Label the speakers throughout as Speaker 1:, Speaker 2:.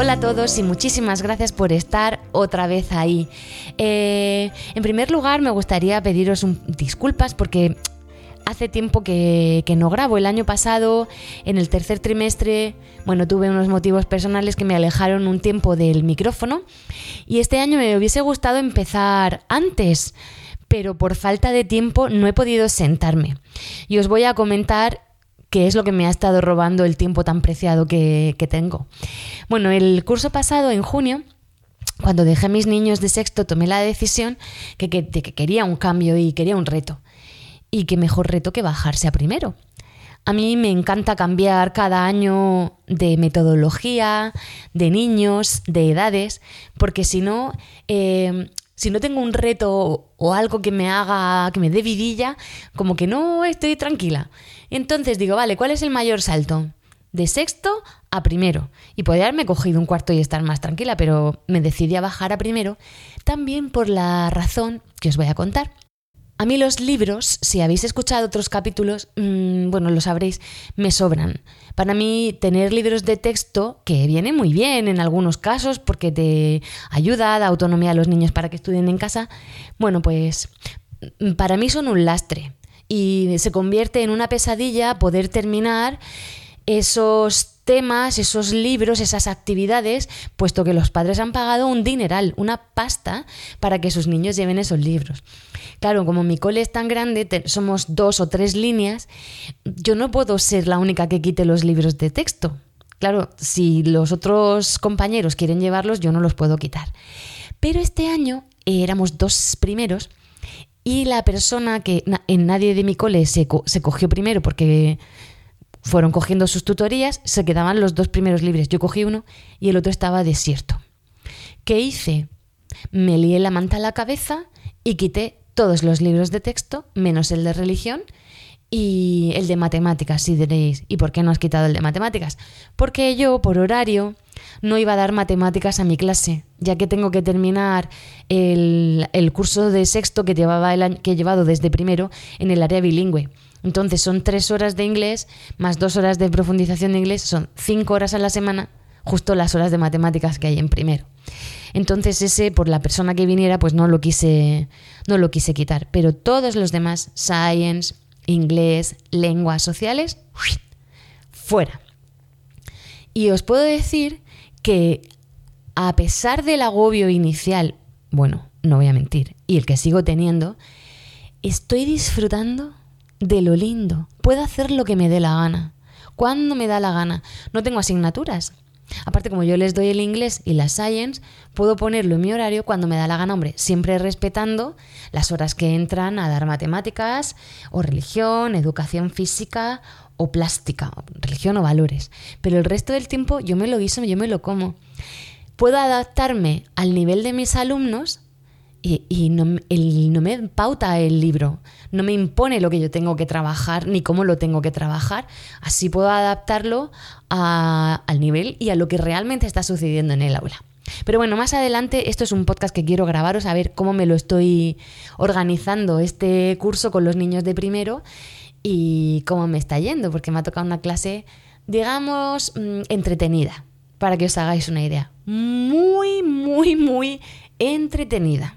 Speaker 1: Hola a todos y muchísimas gracias por estar otra vez ahí. Eh, en primer lugar, me gustaría pediros disculpas porque hace tiempo que, que no grabo. El año pasado, en el tercer trimestre, bueno, tuve unos motivos personales que me alejaron un tiempo del micrófono y este año me hubiese gustado empezar antes, pero por falta de tiempo no he podido sentarme. Y os voy a comentar qué es lo que me ha estado robando el tiempo tan preciado que, que tengo. Bueno, el curso pasado, en junio, cuando dejé a mis niños de sexto, tomé la decisión que, que- de que quería un cambio y quería un reto. Y qué mejor reto que bajarse a primero. A mí me encanta cambiar cada año de metodología, de niños, de edades, porque si no, eh, si no tengo un reto o algo que me haga, que me dé vidilla, como que no estoy tranquila. Entonces digo, vale, ¿cuál es el mayor salto? De sexto a primero. Y podría haberme cogido un cuarto y estar más tranquila, pero me decidí a bajar a primero, también por la razón que os voy a contar. A mí los libros, si habéis escuchado otros capítulos, mm, bueno, lo sabréis, me sobran. Para mí tener libros de texto, que viene muy bien en algunos casos porque te ayuda, da autonomía a los niños para que estudien en casa, bueno, pues mm, para mí son un lastre y se convierte en una pesadilla poder terminar esos temas, esos libros, esas actividades, puesto que los padres han pagado un dineral, una pasta, para que sus niños lleven esos libros. Claro, como mi cole es tan grande, somos dos o tres líneas, yo no puedo ser la única que quite los libros de texto. Claro, si los otros compañeros quieren llevarlos, yo no los puedo quitar. Pero este año eh, éramos dos primeros y la persona que en nadie de mi cole se, se cogió primero porque fueron cogiendo sus tutorías, se quedaban los dos primeros libres. Yo cogí uno y el otro estaba desierto. ¿Qué hice? Me lié la manta a la cabeza y quité todos los libros de texto, menos el de religión y el de matemáticas, si diréis. ¿Y por qué no has quitado el de matemáticas? Porque yo, por horario, no iba a dar matemáticas a mi clase, ya que tengo que terminar el, curso de sexto que, llevaba el que he llevado desde primero en el área bilingüe. Entonces son tres horas de inglés más dos horas de profundización de inglés, son cinco horas a la semana, justo las horas de matemáticas que hay en primero. Entonces ese, por la persona que viniera, pues no lo quise, no lo quise quitar. Pero todos los demás, science, inglés, lenguas sociales, fuera. Y os puedo decir que a pesar del agobio inicial, bueno, no voy a mentir, y el que sigo teniendo, estoy disfrutando de lo lindo. Puedo hacer lo que me dé la gana. Cuando me da la gana. No tengo asignaturas. Aparte, como yo les doy el inglés y la science, puedo ponerlo en mi horario cuando me da la gana, hombre, siempre respetando las horas que entran a dar matemáticas o religión, educación física o plástica, religión o valores. Pero el resto del tiempo yo me lo guiso, yo me lo como. Puedo adaptarme al nivel de mis alumnos y, no, me pauta el libro, no me impone lo que yo tengo que trabajar ni cómo lo tengo que trabajar. Así puedo adaptarlo al nivel y a lo que realmente está sucediendo en el aula. Pero bueno, más adelante, esto es un podcast que quiero grabaros a ver cómo me lo estoy organizando este curso con los niños de primero y cómo me está yendo, porque me ha tocado una clase, digamos, mm, entretenida, para que os hagáis una idea. Muy, muy, muy entretenida.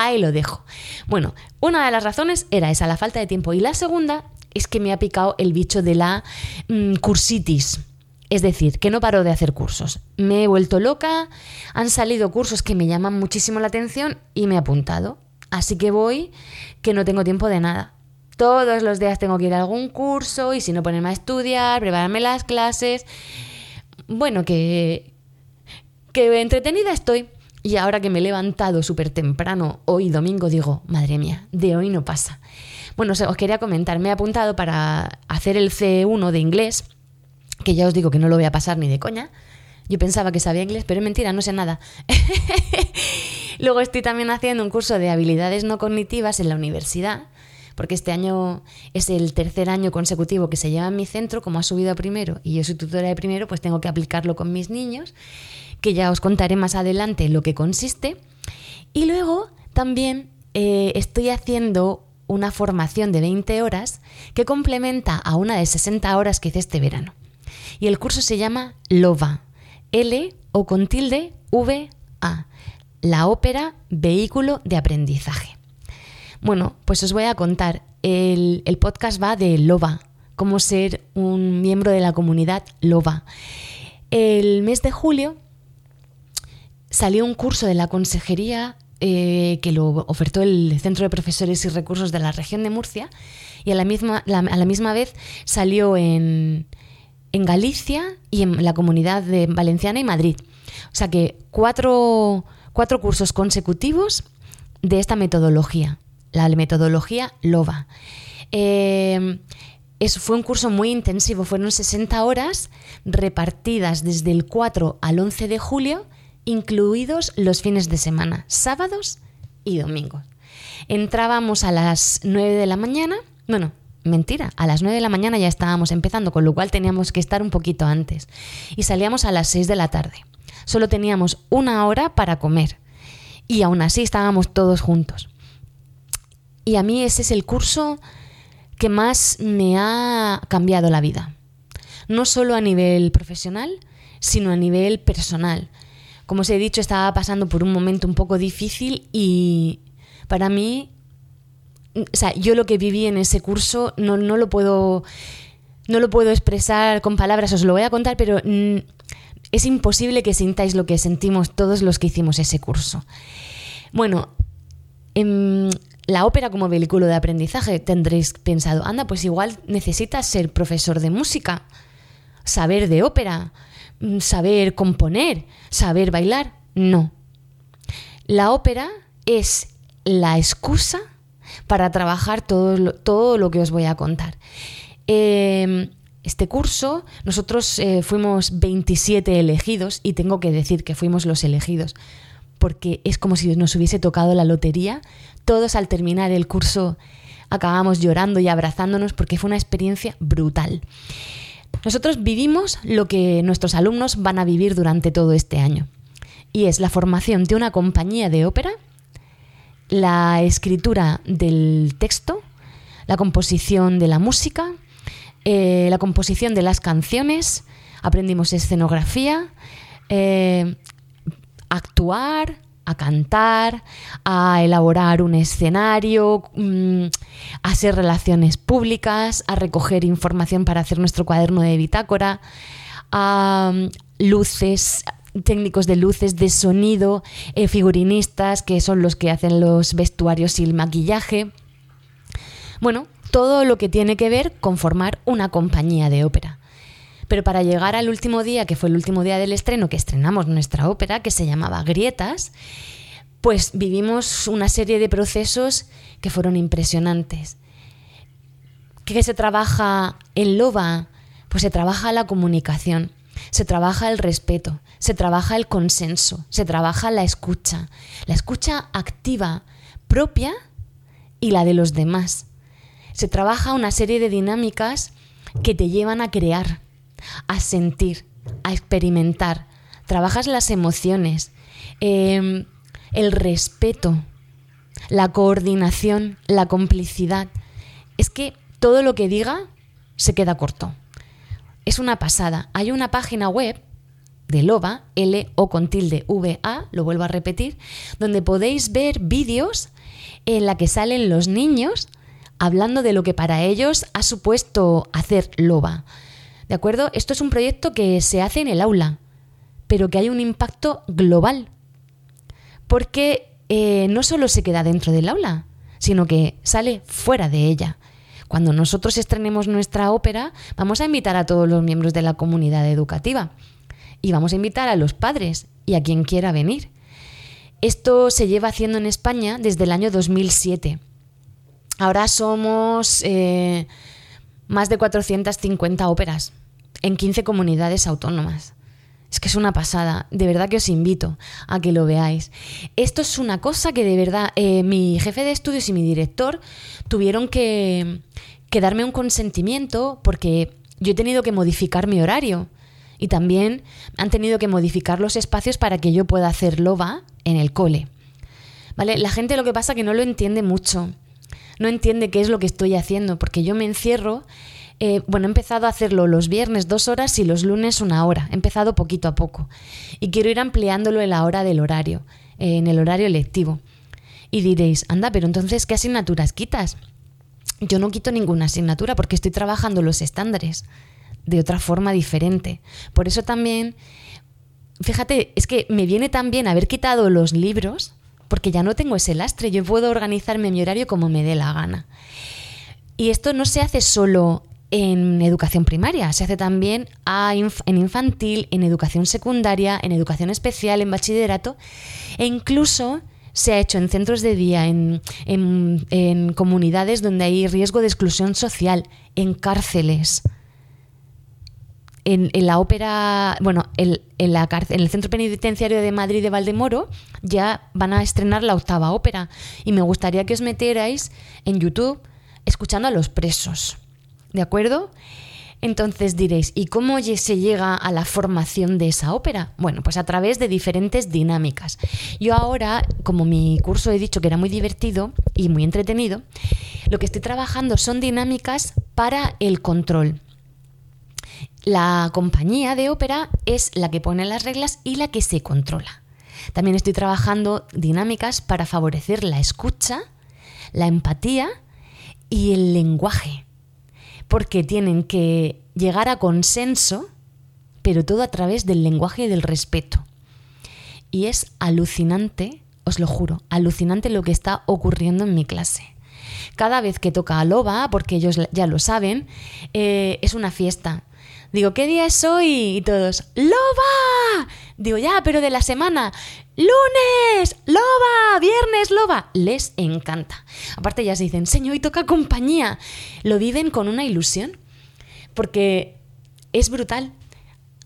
Speaker 1: Ahí lo dejo. Bueno, una de las razones era esa, la falta de tiempo. Y la segunda es que me ha picado el bicho de la mm, cursitis. Es decir, que no paro de hacer cursos. Me he vuelto loca, han salido cursos que me llaman muchísimo la atención y me he apuntado. Así que voy, que no tengo tiempo de nada. Todos los días tengo que ir a algún curso y si no ponerme a estudiar, prepararme las clases. Bueno, que, que entretenida estoy. Y ahora que me he levantado súper temprano, hoy domingo, digo, madre mía, de hoy no pasa. Bueno, os quería comentar, me he apuntado para hacer el C1 de inglés, que ya os digo que no lo voy a pasar ni de coña. Yo pensaba que sabía inglés, pero es mentira, no sé nada. Luego estoy también haciendo un curso de habilidades no cognitivas en la universidad, porque este año es el tercer año consecutivo que se lleva en mi centro, como ha subido a primero y yo soy tutora de primero, pues tengo que aplicarlo con mis niños que ya os contaré más adelante lo que consiste. Y luego también eh, estoy haciendo una formación de 20 horas que complementa a una de 60 horas que hice este verano. Y el curso se llama LOVA, L o con tilde V A, la ópera Vehículo de Aprendizaje. Bueno, pues os voy a contar, el, el podcast va de LOVA, cómo ser un miembro de la comunidad LOVA. El mes de julio salió un curso de la consejería eh, que lo ofertó el Centro de Profesores y Recursos de la región de Murcia y a la misma, a la misma vez salió en, en, Galicia y en la comunidad de Valenciana y Madrid. O sea que cuatro, cuatro cursos consecutivos de esta metodología, la metodología LOVA. Eh, fue un curso muy intensivo, fueron 60 horas repartidas desde el 4 al 11 de julio incluidos los fines de semana, sábados y domingos. Entrábamos a las 9 de la mañana, bueno, mentira, a las 9 de la mañana ya estábamos empezando, con lo cual teníamos que estar un poquito antes. Y salíamos a las 6 de la tarde. Solo teníamos una hora para comer. Y aún así estábamos todos juntos. Y a mí ese es el curso que más me ha cambiado la vida. No solo a nivel profesional, sino a nivel personal como os he dicho, estaba pasando por un momento un poco difícil y para mí, o sea, yo lo que viví en ese curso no, no lo puedo no lo puedo expresar con palabras, os lo voy a contar, pero mm, es imposible que sintáis lo que sentimos todos los que hicimos ese curso. Bueno, en la ópera como vehículo de aprendizaje tendréis pensado, anda, pues igual necesitas ser profesor de música, saber de ópera, Mm, saber componer, saber bailar. No. La ópera es la excusa para trabajar todo lo, todo lo que os voy a contar. Em, este curso, nosotros eh, fuimos 27 elegidos y tengo que decir que fuimos los elegidos, porque es como si nos hubiese tocado la lotería. Todos al terminar el curso acabamos llorando y abrazándonos porque fue una experiencia brutal. Nosotros vivimos lo que nuestros alumnos van a vivir durante todo este año. Y es la formación de una compañía de ópera, la escritura del texto, la composición de la música, eh, la composición de las canciones, aprendimos escenografía, eh, actuar, a cantar, a elaborar un escenario, mm, a hacer relaciones públicas, a recoger información para hacer nuestro cuaderno de bitácora, a mm, luces, técnicos de luces, de sonido, eh, figurinistas, que son los que hacen los vestuarios y el maquillaje. Bueno, todo lo que tiene que ver con formar una compañía de ópera. Pero para llegar al último día, que fue el último día del estreno, que estrenamos nuestra ópera, que se llamaba Grietas, pues vivimos una serie de procesos que fueron impresionantes. ¿Qué se trabaja en Loba? Pues se trabaja la comunicación, se trabaja el respeto, se trabaja el consenso, se trabaja la escucha, la escucha activa propia y la de los demás. Se trabaja una serie de dinámicas que te llevan a crear, a sentir, a experimentar. Trabajas las emociones, em, el respeto, la coordinación, la complicidad. Es que todo lo que diga se queda corto. Es una pasada. Hay una página web de LOVA, L o con tilde V A, lo vuelvo a repetir, donde podéis ver vídeos en la que salen los niños hablando de lo que para ellos ha supuesto hacer loba. ¿De acuerdo? Esto es un proyecto que se hace en el aula, pero que hay un impacto global. Porque eh, no solo se queda dentro del aula, sino que sale fuera de ella. Cuando nosotros estrenemos nuestra ópera, vamos a invitar a todos los miembros de la comunidad educativa y vamos a invitar a los padres y a quien quiera venir. Esto se lleva haciendo en España desde el año 2007. Ahora somos eh, más de 450 óperas en 15 comunidades autónomas. Es que es una pasada, de verdad que os invito a que lo veáis. Esto es una cosa que de verdad eh, mi jefe de estudios y mi director tuvieron que, que darme un consentimiento porque yo he tenido que modificar mi horario y también han tenido que modificar los espacios para que yo pueda hacer loba en el cole. ¿Vale? La gente lo que pasa que no lo entiende mucho. No entiende qué es lo que estoy haciendo, porque yo me encierro. Eh, bueno, he empezado a hacerlo los viernes dos horas y los lunes una hora. He empezado poquito a poco. Y quiero ir ampliándolo en la hora del horario, en el horario lectivo. Y diréis, anda, pero entonces, ¿qué asignaturas quitas? Yo no quito ninguna asignatura porque estoy trabajando los estándares de otra forma diferente. Por eso también, fíjate, es que me viene también haber quitado los libros, porque ya no tengo ese lastre, yo puedo organizarme mi horario como me dé la gana. Y esto no se hace solo en educación primaria, se hace también en infantil, en educación secundaria, en educación especial, en bachillerato e incluso se ha hecho en centros de día, en, en comunidades donde hay riesgo de exclusión social, en cárceles en, la ópera, bueno, en, en el Centro Penitenciario de Madrid de Valdemoro ya van a estrenar la octava ópera y me gustaría que os metierais en YouTube escuchando a los presos. ¿De acuerdo? Entonces diréis, ¿y cómo se llega a la formación de esa ópera? Bueno, pues a través de diferentes dinámicas. Yo ahora, como mi curso he dicho que era muy divertido y muy entretenido, lo que estoy trabajando son dinámicas para el control. La compañía de ópera es la que pone las reglas y la que se controla. También estoy trabajando dinámicas para favorecer la escucha, la empatía y el lenguaje, porque tienen que llegar a consenso, pero todo a través del lenguaje y del respeto. Y es alucinante, os lo juro, alucinante lo que está ocurriendo en mi clase. Cada vez que toca a Loba, porque ellos ya lo saben, eh, es una fiesta. Digo, ¿qué día es hoy? Y todos, ¡Loba! Digo, ya, pero de la semana. ¡Lunes! ¡Loba! ¡Viernes, loba! Les encanta. Aparte se dicen, señor, y toca compañía. Lo viven con una ilusión. Porque es brutal.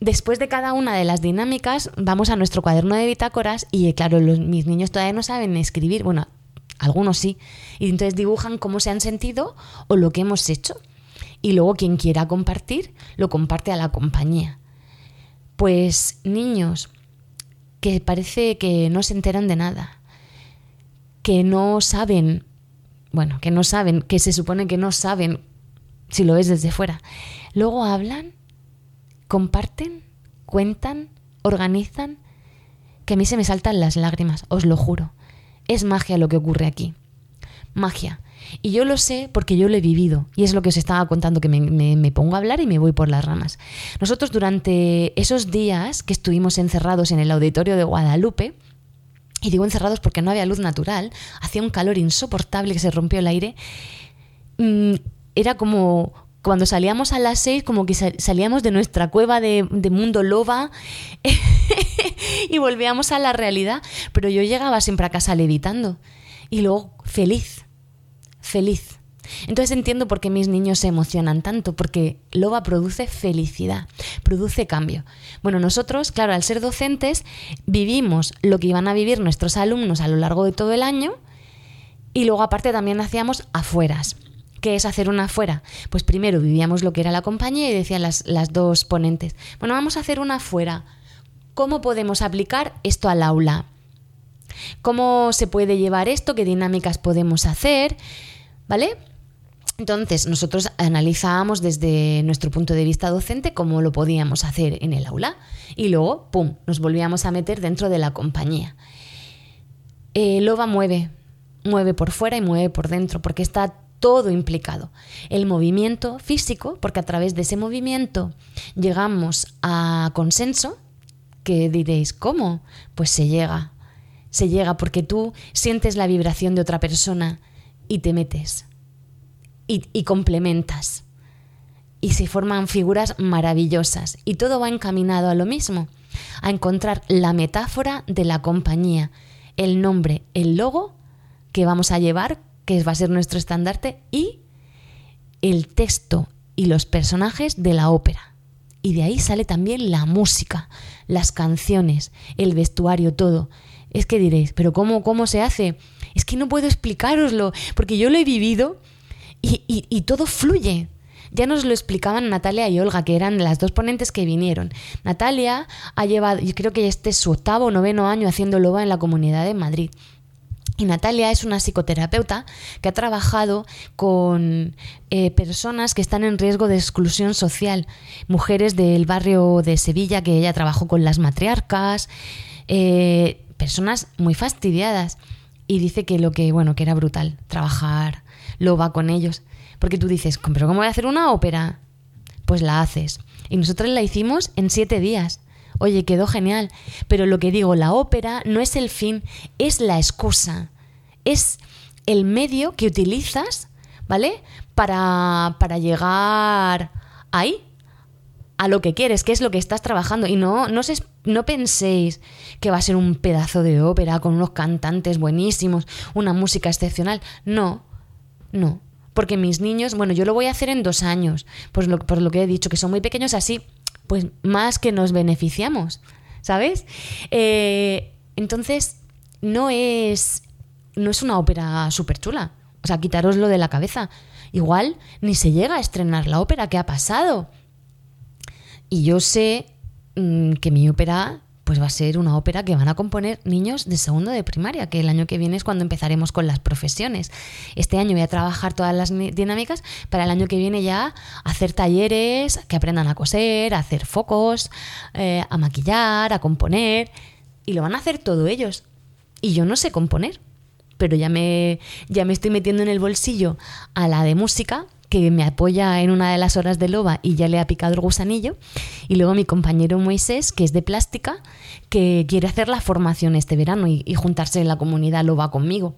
Speaker 1: Después de cada una de las dinámicas, vamos a nuestro cuaderno de bitácoras y, claro, los, mis niños todavía no saben escribir. Bueno, algunos sí. Y entonces dibujan cómo se han sentido o lo que hemos hecho y luego quien quiera compartir, lo comparte a la compañía. Pues niños que parece que no se enteran de nada, que no saben, bueno, que no saben, que se supone que no saben si lo ves desde fuera. Luego hablan, comparten, cuentan, organizan, que a mí se me saltan las lágrimas, os lo juro. Es magia lo que ocurre aquí. Magia. Y yo lo sé porque yo lo he vivido. Y es lo que os estaba contando, que me, pongo a hablar y me voy por las ramas. Nosotros durante esos días que estuvimos encerrados en el auditorio de Guadalupe, y digo encerrados porque no había luz natural, hacía un calor insoportable que se rompió el aire, mm, era como cuando salíamos a las seis, como que salíamos de nuestra cueva de, de mundo loba y volvíamos a la realidad, pero yo llegaba siempre a casa levitando y luego feliz, feliz. Entonces entiendo por qué mis niños se emocionan tanto, porque Loba produce felicidad, produce cambio. Bueno, nosotros, claro, al ser docentes, vivimos lo que iban a vivir nuestros alumnos a lo largo de todo el año y luego aparte también hacíamos afueras. ¿Qué es hacer una afuera? Pues primero vivíamos lo que era la compañía y decían las, las dos ponentes, bueno, vamos a hacer una afuera. ¿Cómo podemos aplicar esto al aula? ¿Cómo se puede llevar esto? ¿Qué dinámicas podemos hacer? ¿Vale? Entonces, nosotros analizábamos desde nuestro punto de vista docente cómo lo podíamos hacer en el aula y luego, ¡pum!, nos volvíamos a meter dentro de la compañía. Eh, Loba mueve, mueve por fuera y mueve por dentro, porque está todo implicado. El movimiento físico, porque a través de ese movimiento llegamos a consenso, que diréis, ¿cómo? Pues se llega. Se llega porque tú sientes la vibración de otra persona y te metes y, complementas. Y se forman figuras maravillosas. Y todo va encaminado a lo mismo, a encontrar la metáfora de la compañía, el nombre, el logo que vamos a llevar, que va a ser nuestro estandarte, y el texto y los personajes de la ópera. Y de ahí sale también la música, las canciones, el vestuario, todo. Es que diréis, pero ¿cómo, cómo se hace? Es que no puedo explicaroslo, porque yo lo he vivido y, y, todo fluye. Ya nos lo explicaban Natalia y Olga, que eran las dos ponentes que vinieron. Natalia ha llevado, yo creo que este es su octavo o noveno año haciendo loba en la comunidad de Madrid. Y Natalia es una psicoterapeuta que ha trabajado con eh, personas que están en riesgo de exclusión social, mujeres del barrio de Sevilla, que ella trabajó con las matriarcas, eh, personas muy fastidiadas. Y dice que lo que, bueno, que era brutal trabajar loba con ellos. Porque tú dices, pero ¿cómo voy a hacer una ópera? Pues la haces. Y nosotros la hicimos en siete días. Oye, quedó genial. Pero lo que digo, la ópera no es el fin, es la excusa. Es el medio que utilizas, ¿vale? Para, para llegar ahí, a lo que quieres, que es lo que estás trabajando. Y no, no, no penséis que va a ser un pedazo de ópera con unos cantantes buenísimos, una música excepcional. No, no. Porque mis niños, bueno, yo lo voy a hacer en dos años, pues por lo que he dicho, que son muy pequeños así, pues más que nos beneficiamos, ¿sabes? Eh, entonces, no es, no es una ópera súper chula. O sea, quitároslo de la cabeza. Igual ni se llega a estrenar la ópera, ¿qué ha pasado? Y yo sé mmm, que mi ópera pues va a ser una ópera que van a componer niños de segundo de primaria, que el año que viene es cuando empezaremos con las profesiones. Este año voy a trabajar todas las dinámicas para el año que viene ya hacer talleres que aprendan a coser, a hacer focos, eh, a maquillar, a componer, y lo van a hacer todo ellos. Y yo no sé componer, pero ya me, ya me estoy metiendo en el bolsillo a la de música que me apoya en una de las horas de loba y ya le ha picado el gusanillo. Y luego mi compañero Moisés, que es de plástica, que quiere hacer la formación este verano y, juntarse en la comunidad loba conmigo.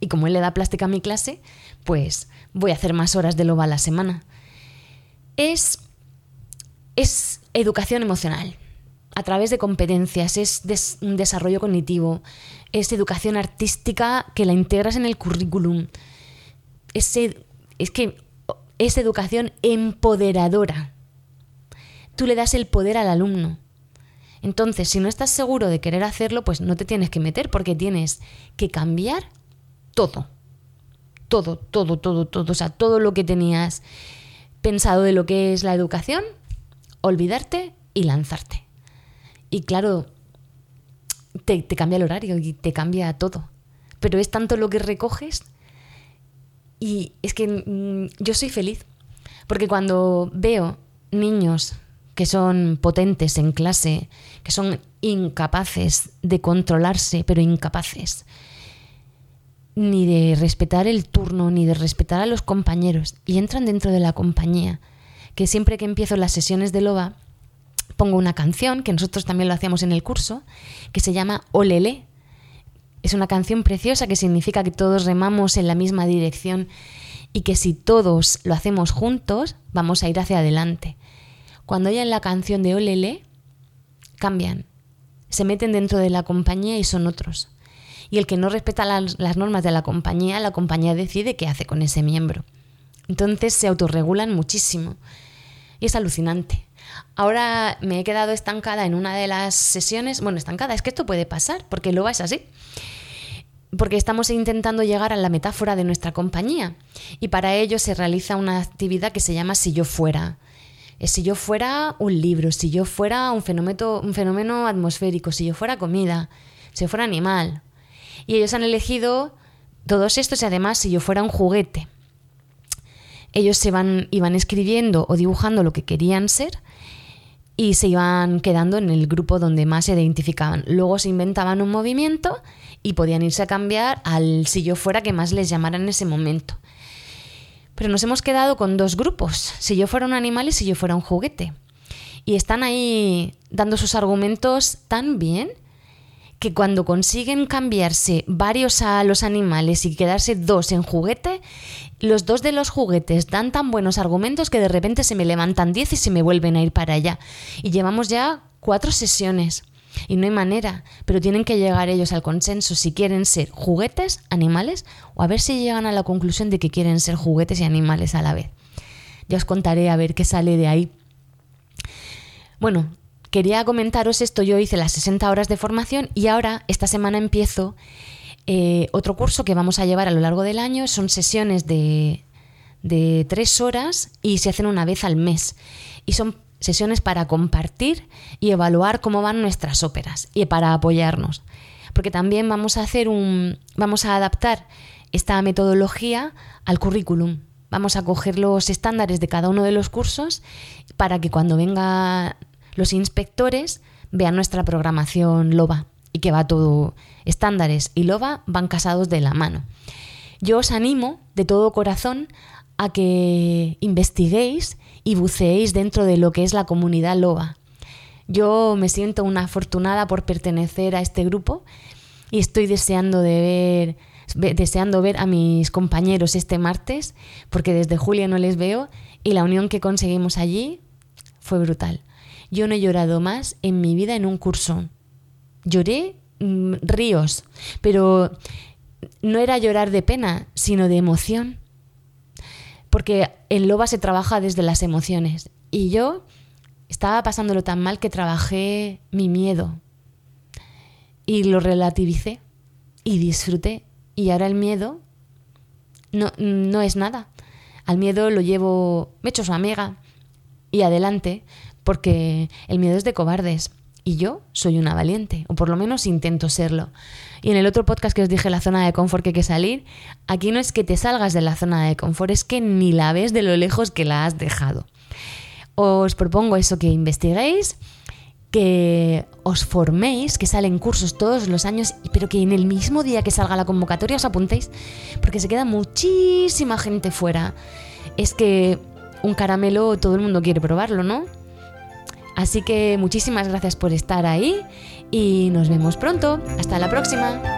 Speaker 1: Y como él le da plástica a mi clase, pues voy a hacer más horas de loba a la semana. Es, es educación emocional a través de competencias, es un desarrollo cognitivo, es educación artística que la integras en el currículum. Es que es educación empoderadora. Tú le das el poder al alumno. Entonces, si no estás seguro de querer hacerlo, pues no te tienes que meter porque tienes que cambiar todo. Todo, todo, todo, todo. O sea, todo lo que tenías pensado de lo que es la educación, olvidarte y lanzarte. Y claro, te, te cambia el horario y te cambia todo. Pero es tanto lo que recoges y es que mm, yo soy feliz, porque cuando veo niños que son potentes en clase, que son incapaces de controlarse, pero incapaces, ni de respetar el turno, ni de respetar a los compañeros, y entran dentro de la compañía, que siempre que empiezo las sesiones de loba, pongo una canción, que nosotros también lo hacíamos en el curso, que se llama Olele, es una canción preciosa que significa que todos remamos en la misma dirección y que si todos lo hacemos juntos, vamos a ir hacia adelante. Cuando oyen la canción de Olele, cambian, se meten dentro de la compañía y son otros. Y el que no respeta las, las normas de la compañía, la compañía decide qué hace con ese miembro. Entonces se autorregulan muchísimo. Y es alucinante. Ahora me he quedado estancada en una de las sesiones. Bueno, estancada, es que esto puede pasar, porque luego es así porque estamos intentando llegar a la metáfora de nuestra compañía y para ello se realiza una actividad que se llama Si yo fuera. Es si yo fuera un libro, si yo fuera un fenómeno, un fenómeno atmosférico, si yo fuera comida, si yo fuera animal. Y ellos han elegido todos estos y además si yo fuera un juguete. Ellos se van, iban escribiendo o dibujando lo que querían ser y se iban quedando en el grupo donde más se identificaban. Luego se inventaban un movimiento y podían irse a cambiar al si yo fuera que más les llamara en ese momento. Pero nos hemos quedado con dos grupos, si yo fuera un animal y si yo fuera un juguete. Y están ahí dando sus argumentos tan bien que cuando consiguen cambiarse varios a los animales y quedarse dos en juguete, los dos de los juguetes dan tan buenos argumentos que de repente se me levantan diez y se me vuelven a ir para allá. Y llevamos ya cuatro sesiones. Y no hay manera, pero tienen que llegar ellos al consenso si quieren ser juguetes, animales, o a ver si llegan a la conclusión de que quieren ser juguetes y animales a la vez. Ya os contaré a ver qué sale de ahí. Bueno, quería comentaros esto, yo hice las 60 horas de formación y ahora esta semana empiezo eh, otro curso que vamos a llevar a lo largo del año. Son sesiones de, de tres horas y se hacen una vez al mes. Y son sesiones para compartir y evaluar cómo van nuestras óperas y para apoyarnos. Porque también vamos a hacer un vamos a adaptar esta metodología al currículum. Vamos a coger los estándares de cada uno de los cursos para que cuando vengan los inspectores vean nuestra programación LOBA y que va todo estándares y LOBA van casados de la mano. Yo os animo de todo corazón a que investiguéis y buceéis dentro de lo que es la comunidad loba. Yo me siento una afortunada por pertenecer a este grupo y estoy deseando de ver deseando ver a mis compañeros este martes porque desde julio no les veo y la unión que conseguimos allí fue brutal. Yo no he llorado más en mi vida en un curso. Lloré mm, ríos, pero no era llorar de pena, sino de emoción porque en Loba se trabaja desde las emociones. Y yo estaba pasándolo tan mal que trabajé mi miedo y lo relativicé y disfruté. Y ahora el miedo no, no es nada. Al miedo lo llevo, me echo su amiga y adelante, porque el miedo es de cobardes. Y yo soy una valiente, o por lo menos intento serlo. Y en el otro podcast que os dije, la zona de confort que hay que salir, aquí no es que te salgas de la zona de confort, es que ni la ves de lo lejos que la has dejado. Os propongo eso, que investiguéis, que os forméis, que salen cursos todos los años, pero que en el mismo día que salga la convocatoria os apuntéis, porque se queda muchísima gente fuera. Es que un caramelo todo el mundo quiere probarlo, ¿no? Así que muchísimas gracias por estar ahí y nos vemos pronto. Hasta la próxima.